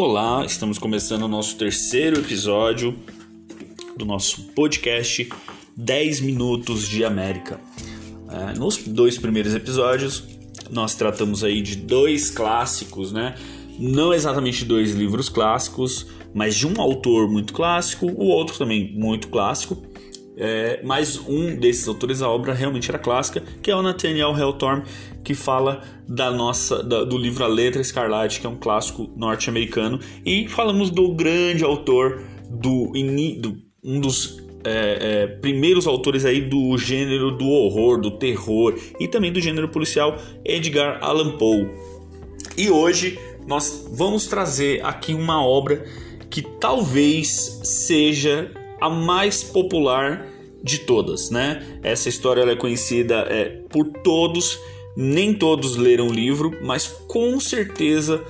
Olá, estamos começando o nosso terceiro episódio do nosso podcast 10 Minutos de América. É, nos dois primeiros episódios, nós tratamos aí de dois clássicos, né? Não exatamente dois livros clássicos, mas de um autor muito clássico, o outro também muito clássico. É, mas um desses autores, a obra realmente era clássica, que é o Nathaniel Hawthorne, que fala da nossa da, do livro A Letra Escarlate, que é um clássico norte-americano, e falamos do grande autor do, do um dos é, é, primeiros autores aí do gênero do horror, do terror e também do gênero policial, Edgar Allan Poe. E hoje nós vamos trazer aqui uma obra que talvez seja a mais popular de todas, né? Essa história é conhecida é, por todos, nem todos leram o livro, mas com certeza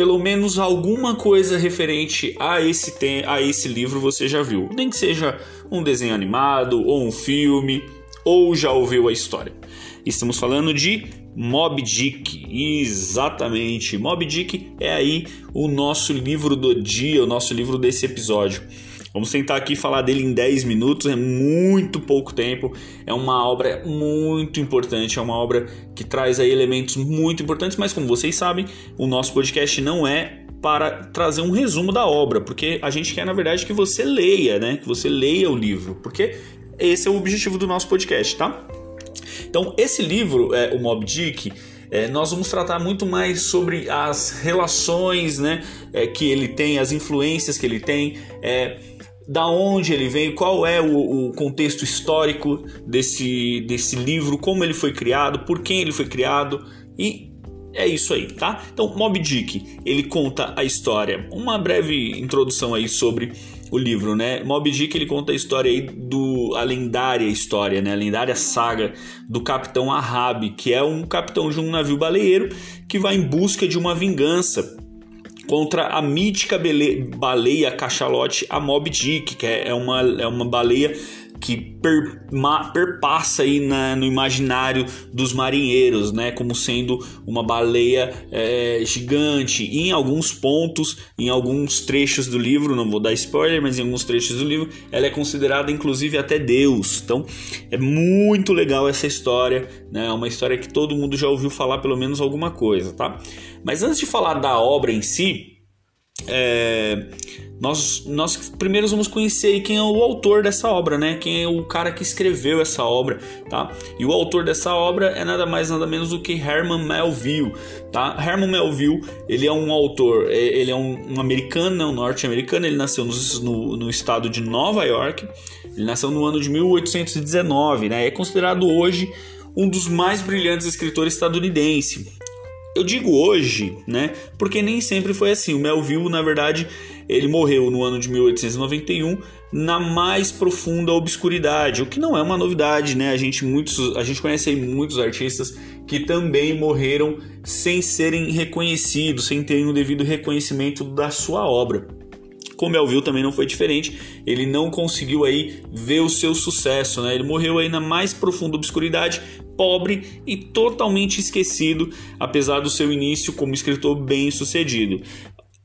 pelo menos alguma coisa referente a esse, a esse livro você já viu. Nem que seja um desenho animado, ou um filme, ou já ouviu a história. Estamos falando de Mob Dick, exatamente. Mob Dick é aí o nosso livro do dia, o nosso livro desse episódio. Vamos tentar aqui falar dele em 10 minutos, é muito pouco tempo. É uma obra muito importante, é uma obra que traz aí elementos muito importantes, mas como vocês sabem, o nosso podcast não é para trazer um resumo da obra, porque a gente quer na verdade que você leia, né? Que você leia o livro, porque esse é o objetivo do nosso podcast, tá? Então, esse livro, é, o Mob Dick, é, nós vamos tratar muito mais sobre as relações né, é, que ele tem, as influências que ele tem, é, da onde ele veio, qual é o, o, contexto histórico desse, desse livro, como ele foi criado, por quem ele foi criado e é isso aí, tá? Então, Mob Dick, ele conta a história, uma breve introdução aí sobre o livro, né? Mob Dick ele conta a história aí do a lendária história, né? A lendária saga do capitão Ahab, que é um capitão de um navio baleeiro que vai em busca de uma vingança contra a mítica baleia cachalote, a Mob Dick, que é uma, é uma baleia que per, ma, perpassa aí na, no imaginário dos marinheiros, né, como sendo uma baleia é, gigante. E em alguns pontos, em alguns trechos do livro, não vou dar spoiler, mas em alguns trechos do livro, ela é considerada inclusive até Deus. Então é muito legal essa história, né, é uma história que todo mundo já ouviu falar pelo menos alguma coisa, tá? Mas antes de falar da obra em si, é, nós, nós primeiro vamos conhecer quem é o autor dessa obra, né? Quem é o cara que escreveu essa obra, tá? E o autor dessa obra é nada mais nada menos do que Herman Melville, tá? Herman Melville, ele é um autor, é, ele é um, um americano, né? um norte-americano, ele nasceu no, no, no, estado de Nova York, ele nasceu no ano de 1819, né? É considerado hoje um dos mais brilhantes escritores estadunidenses. Eu digo hoje, né? Porque nem sempre foi assim. O Melville, na verdade, ele morreu no ano de 1891 na mais profunda obscuridade, o que não é uma novidade, né? A gente muitos, a gente conhece muitos artistas que também morreram sem serem reconhecidos, sem terem o devido reconhecimento da sua obra. Com Melville também não foi diferente. Ele não conseguiu aí ver o seu sucesso, né? Ele morreu aí na mais profunda obscuridade, pobre e totalmente esquecido, apesar do seu início como escritor bem sucedido.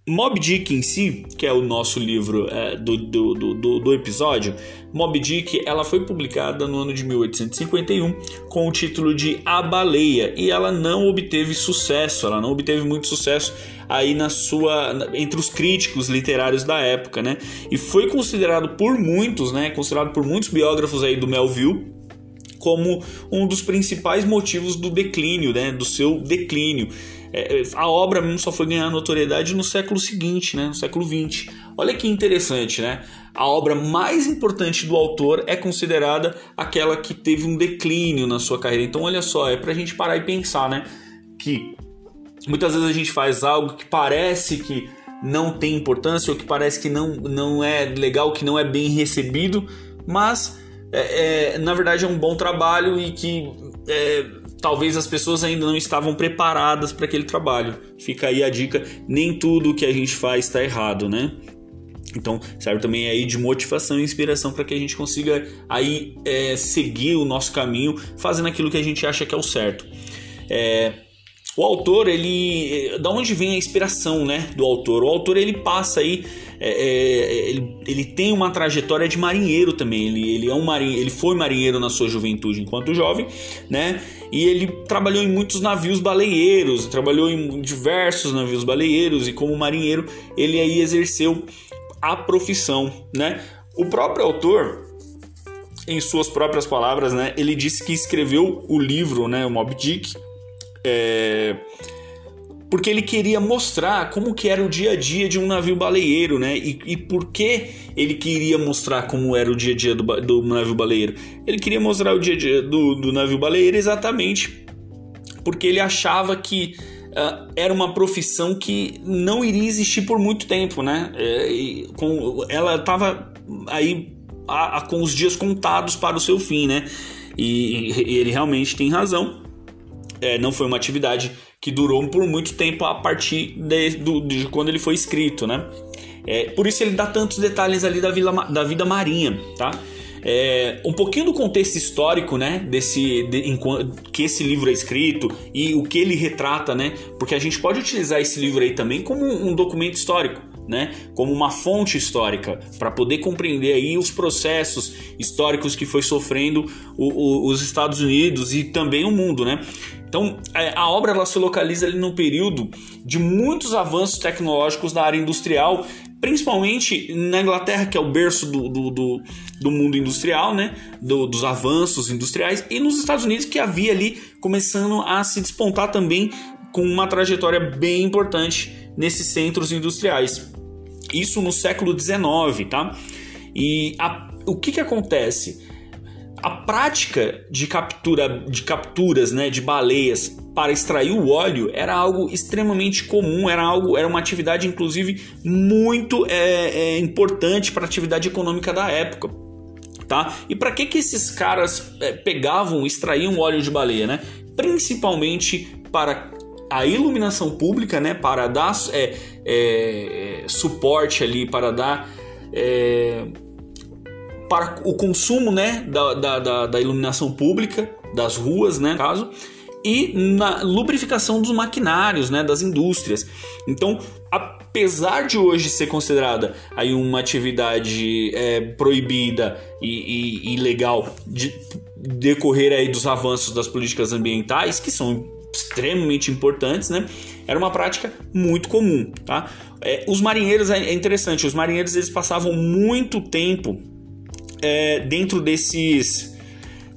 Mob Dick em si, que é o nosso livro é, do, do, do, do, episódio, Mob Dick ela foi publicada no ano de 1851 com o título de A Baleia e ela não obteve sucesso, ela não obteve muito sucesso aí na sua entre os críticos literários da época, né? E foi considerado por muitos, né? Considerado por muitos biógrafos aí do Melville como um dos principais motivos do declínio, né, do seu declínio. É, é a obra mesmo só foi ganhar notoriedade no século seguinte, né, no século XX. Olha que interessante, né? A obra mais importante do autor é considerada aquela que teve um declínio na sua carreira. Então, olha só, é para a gente parar e pensar, né? Que muitas vezes a gente faz algo que parece que não tem importância ou que parece que não, não é legal, que não é bem recebido, mas é, é, na verdade é um bom trabalho e que é, talvez as pessoas ainda não estavam preparadas para aquele trabalho. Fica aí a dica: nem tudo que a gente faz está errado, né? Então serve também aí de motivação e inspiração para que a gente consiga aí é, seguir o nosso caminho fazendo aquilo que a gente acha que é o certo. É, o autor, ele. Da onde vem a inspiração né, do autor? O autor ele passa aí. É, é, ele, ele tem uma trajetória de marinheiro também. Ele, ele, é um marinheiro, ele foi marinheiro na sua juventude enquanto jovem, né? E ele trabalhou em muitos navios baleeiros, trabalhou em diversos navios baleeiros, e como marinheiro ele aí exerceu a profissão, né? O próprio autor, em suas próprias palavras, né, ele disse que escreveu o livro, né, o Moby Dick, é, porque ele queria mostrar como que era o dia a dia de um navio baleeiro, né? E, e por que ele queria mostrar como era o dia a dia do, do navio baleeiro? Ele queria mostrar o dia a dia do, do navio baleeiro exatamente porque ele achava que uh, era uma profissão que não iria existir por muito tempo, né? É, com, ela estava aí a, a, com os dias contados para o seu fim, né? E, e ele realmente tem razão. É, não foi uma atividade que durou por muito tempo a partir de, do, de quando ele foi escrito, né? É, por isso ele dá tantos detalhes ali da, vila, da vida marinha, tá? É, um pouquinho do contexto histórico, né, desse de, em, que esse livro é escrito e o que ele retrata, né? Porque a gente pode utilizar esse livro aí também como um documento histórico, né? Como uma fonte histórica para poder compreender aí os processos históricos que foi sofrendo o, o, os Estados Unidos e também o mundo, né? Então, é, a obra ela se localiza ali no período de muitos avanços tecnológicos na área industrial, principalmente na Inglaterra, que é o berço do, do, do, do mundo industrial, né? Do, dos avanços industriais, e nos Estados Unidos, que havia ali começando a se despontar também com uma trajetória bem importante nesses centros industriais. Isso no século XIX, tá? E a, o que, que acontece? A prática de captura de capturas né, de baleias para extrair o óleo era algo extremamente comum, era algo, era uma atividade inclusive muito é, é, importante para a atividade econômica da época. Tá? E para que, que esses caras é, pegavam, extraíam óleo de baleia? Né? Principalmente para a iluminação pública, né? para dar é, é, suporte ali, para dar é, para o consumo né, da, da, da, da iluminação pública das ruas, né, caso, e na lubrificação dos maquinários, né, das indústrias. Então, apesar de hoje ser considerada aí uma atividade é, proibida e, e ilegal de decorrer aí dos avanços das políticas ambientais, que são extremamente importantes, né? Era uma prática muito comum, tá? É, os marinheiros é interessante, os marinheiros eles passavam muito tempo é, dentro desses,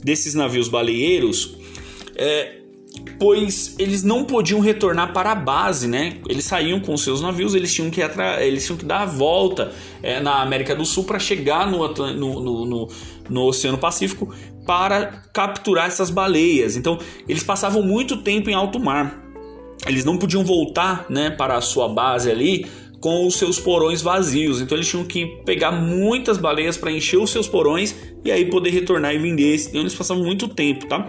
desses navios baleeiros, é, pois eles não podiam retornar para a base, né? Eles saíam com seus navios, eles tinham que, eles tinham que dar a volta é, na América do Sul para chegar no, no, no, no, no Oceano Pacífico para capturar essas baleias. Então, eles passavam muito tempo em alto mar. Eles não podiam voltar né, para a sua base ali com os seus porões vazios. Então eles tinham que pegar muitas baleias para encher os seus porões e aí poder retornar e vender. Então eles passavam muito tempo, tá?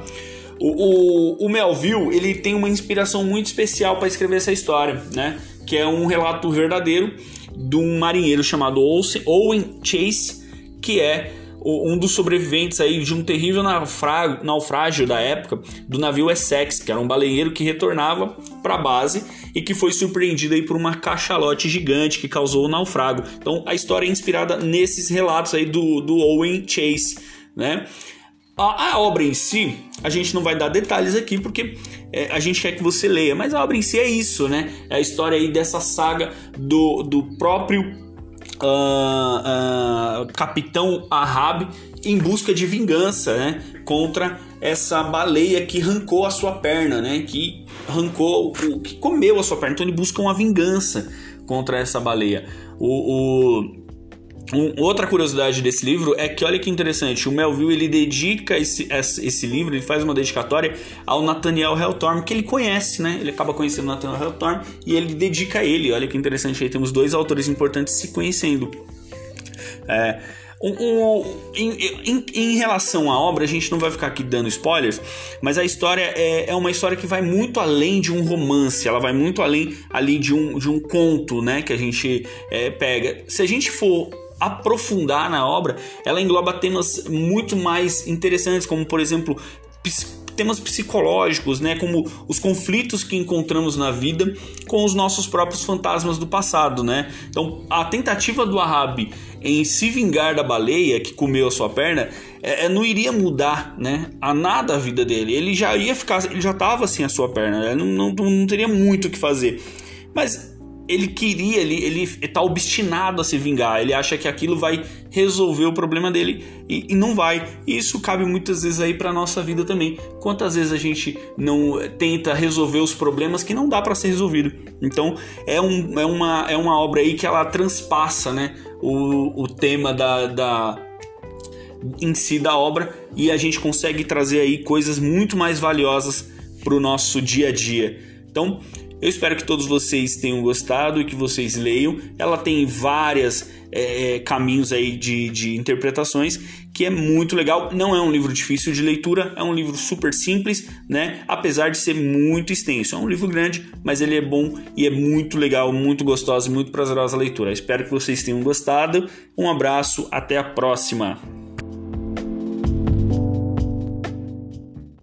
O, o, o Melville ele tem uma inspiração muito especial para escrever essa história, né? Que é um relato verdadeiro de um marinheiro chamado Owen Chase, que é um dos sobreviventes aí de um terrível naufrágio, da época do navio Essex, que era um baleeiro que retornava para a base e que foi surpreendido aí por uma cachalote gigante que causou o naufrágio. Então a história é inspirada nesses relatos aí do, do Owen Chase, né? A, a, obra em si, a gente não vai dar detalhes aqui porque é, a gente quer que você leia, mas a obra em si é isso, né? É a história aí dessa saga do, do próprio uh, capitão Ahab em busca de vingança, né? Contra essa baleia que arrancou a sua perna, né? Que arrancou, que comeu a sua perna. Então ele busca uma vingança contra essa baleia. O, o um, outra curiosidade desse livro é que olha que interessante, o Melville ele dedica esse, esse livro, ele faz uma dedicatória ao Nathaniel Helltorm, que ele conhece, né? Ele acaba conhecendo Nathaniel Helltorm e ele dedica a ele. Olha que interessante, aí temos dois autores importantes se conhecendo. É, um, um, em, em, em, relação à obra, a gente não vai ficar aqui dando spoilers, mas a história é, é, uma história que vai muito além de um romance, ela vai muito além ali de um, de um conto, né? Que a gente é, pega. Se a gente for aprofundar na obra, ela engloba temas muito mais interessantes, como por exemplo temas psicológicos, né, como os conflitos que encontramos na vida com os nossos próprios fantasmas do passado, né? Então, a tentativa do Ahab em se vingar da baleia que comeu a sua perna, é, é, não iria mudar, né, a nada a vida dele. Ele já ia ficar, ele já estava sem a sua perna, né? não, não, não teria muito o que fazer. Mas ele queria, ele, ele tá obstinado a se vingar, ele acha que aquilo vai resolver o problema dele e, e não vai. E isso cabe muitas vezes aí para nossa vida também. Quantas vezes a gente não tenta resolver os problemas que não dá para ser resolvido? Então é, um, é, uma, é uma obra aí que ela transpassa, né, o, o tema da, da em si da obra e a gente consegue trazer aí coisas muito mais valiosas para o nosso dia a dia. Então, eu espero que todos vocês tenham gostado e que vocês leiam. Ela tem várias é, é, caminhos aí de, de interpretações que é muito legal. Não é um livro difícil de leitura, é um livro super simples, né? Apesar de ser muito extenso. É um livro grande, mas ele é bom e é muito legal, muito gostoso e muito prazerosa a leitura. espero que vocês tenham gostado. Um abraço, até a próxima.